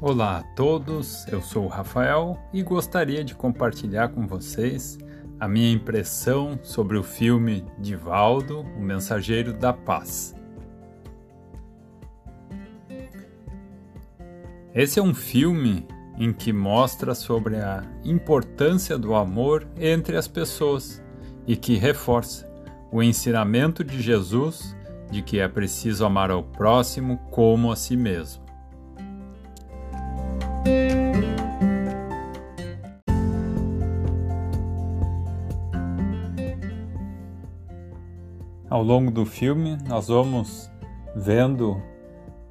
Olá a todos, eu sou o Rafael e gostaria de compartilhar com vocês a minha impressão sobre o filme Divaldo, o Mensageiro da Paz. Esse é um filme em que mostra sobre a importância do amor entre as pessoas e que reforça o ensinamento de Jesus de que é preciso amar ao próximo como a si mesmo. Ao longo do filme, nós vamos vendo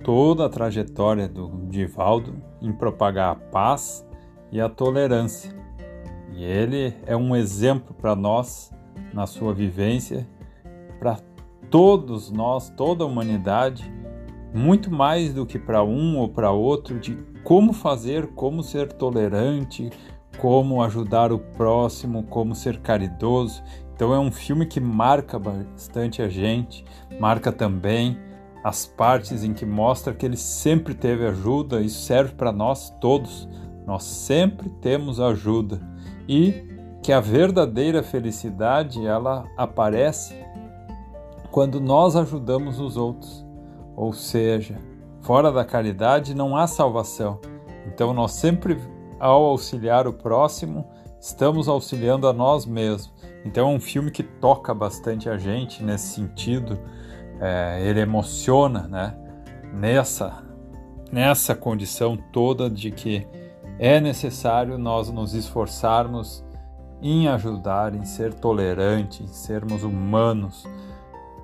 toda a trajetória do Divaldo em propagar a paz e a tolerância. E ele é um exemplo para nós na sua vivência, para todos nós, toda a humanidade, muito mais do que para um ou para outro, de como fazer, como ser tolerante, como ajudar o próximo, como ser caridoso. Então é um filme que marca bastante a gente, marca também as partes em que mostra que ele sempre teve ajuda, isso serve para nós todos. Nós sempre temos ajuda e que a verdadeira felicidade ela aparece quando nós ajudamos os outros. Ou seja, fora da caridade não há salvação. Então nós sempre ao auxiliar o próximo, estamos auxiliando a nós mesmos. Então é um filme que toca bastante a gente nesse sentido. É, ele emociona, né? Nessa nessa condição toda de que é necessário nós nos esforçarmos em ajudar, em ser tolerante, em sermos humanos.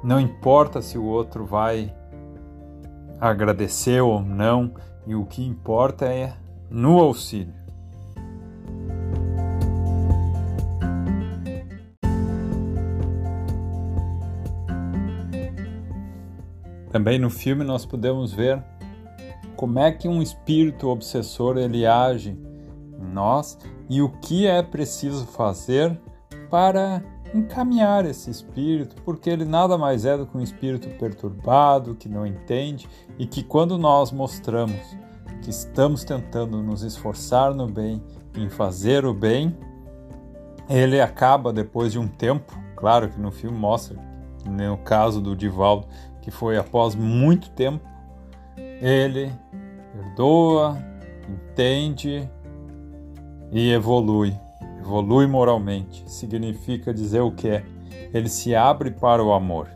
Não importa se o outro vai agradecer ou não, e o que importa é no auxílio. Também no filme nós podemos ver como é que um espírito obsessor ele age em nós e o que é preciso fazer para encaminhar esse espírito, porque ele nada mais é do que um espírito perturbado, que não entende e que quando nós mostramos que estamos tentando nos esforçar no bem, em fazer o bem, ele acaba depois de um tempo, claro que no filme mostra, no caso do Divaldo, que foi após muito tempo, ele perdoa, entende e evolui. Evolui moralmente. Significa dizer o que é? Ele se abre para o amor.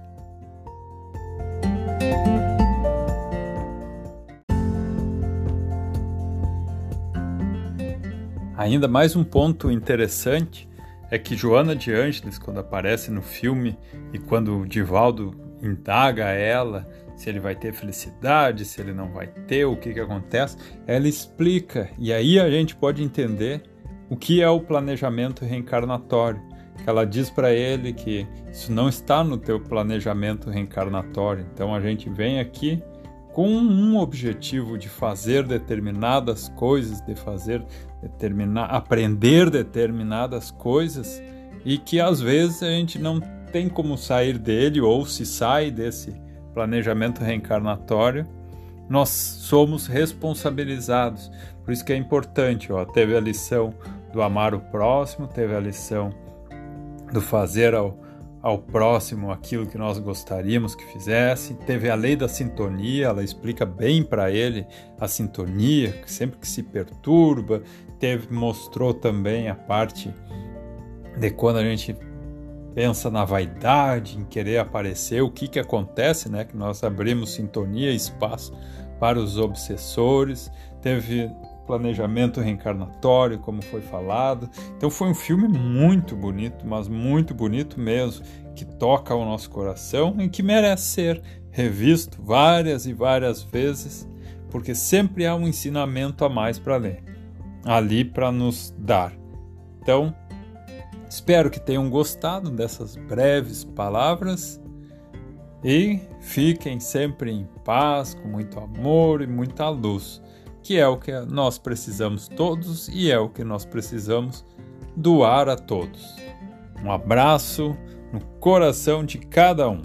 Ainda mais um ponto interessante é que Joana de Ângeles, quando aparece no filme e quando o Divaldo indaga ela se ele vai ter felicidade, se ele não vai ter, o que, que acontece, ela explica e aí a gente pode entender o que é o planejamento reencarnatório. Ela diz para ele que isso não está no teu planejamento reencarnatório. Então a gente vem aqui com um objetivo de fazer determinadas coisas, de fazer determinar, aprender determinadas coisas e que às vezes a gente não tem como sair dele ou se sai desse planejamento reencarnatório, nós somos responsabilizados. Por isso que é importante, ó, teve a lição do amar o próximo, teve a lição do fazer ao, ao próximo aquilo que nós gostaríamos que fizesse, teve a lei da sintonia, ela explica bem para ele a sintonia, sempre que se perturba, teve mostrou também a parte de quando a gente pensa na vaidade, em querer aparecer, o que que acontece, né? Que nós abrimos sintonia, espaço para os obsessores, teve planejamento reencarnatório, como foi falado. Então foi um filme muito bonito, mas muito bonito mesmo, que toca o nosso coração e que merece ser revisto várias e várias vezes, porque sempre há um ensinamento a mais para ler, ali para nos dar. Então, espero que tenham gostado dessas breves palavras e fiquem sempre em paz, com muito amor e muita luz que é o que nós precisamos todos e é o que nós precisamos doar a todos. Um abraço no coração de cada um.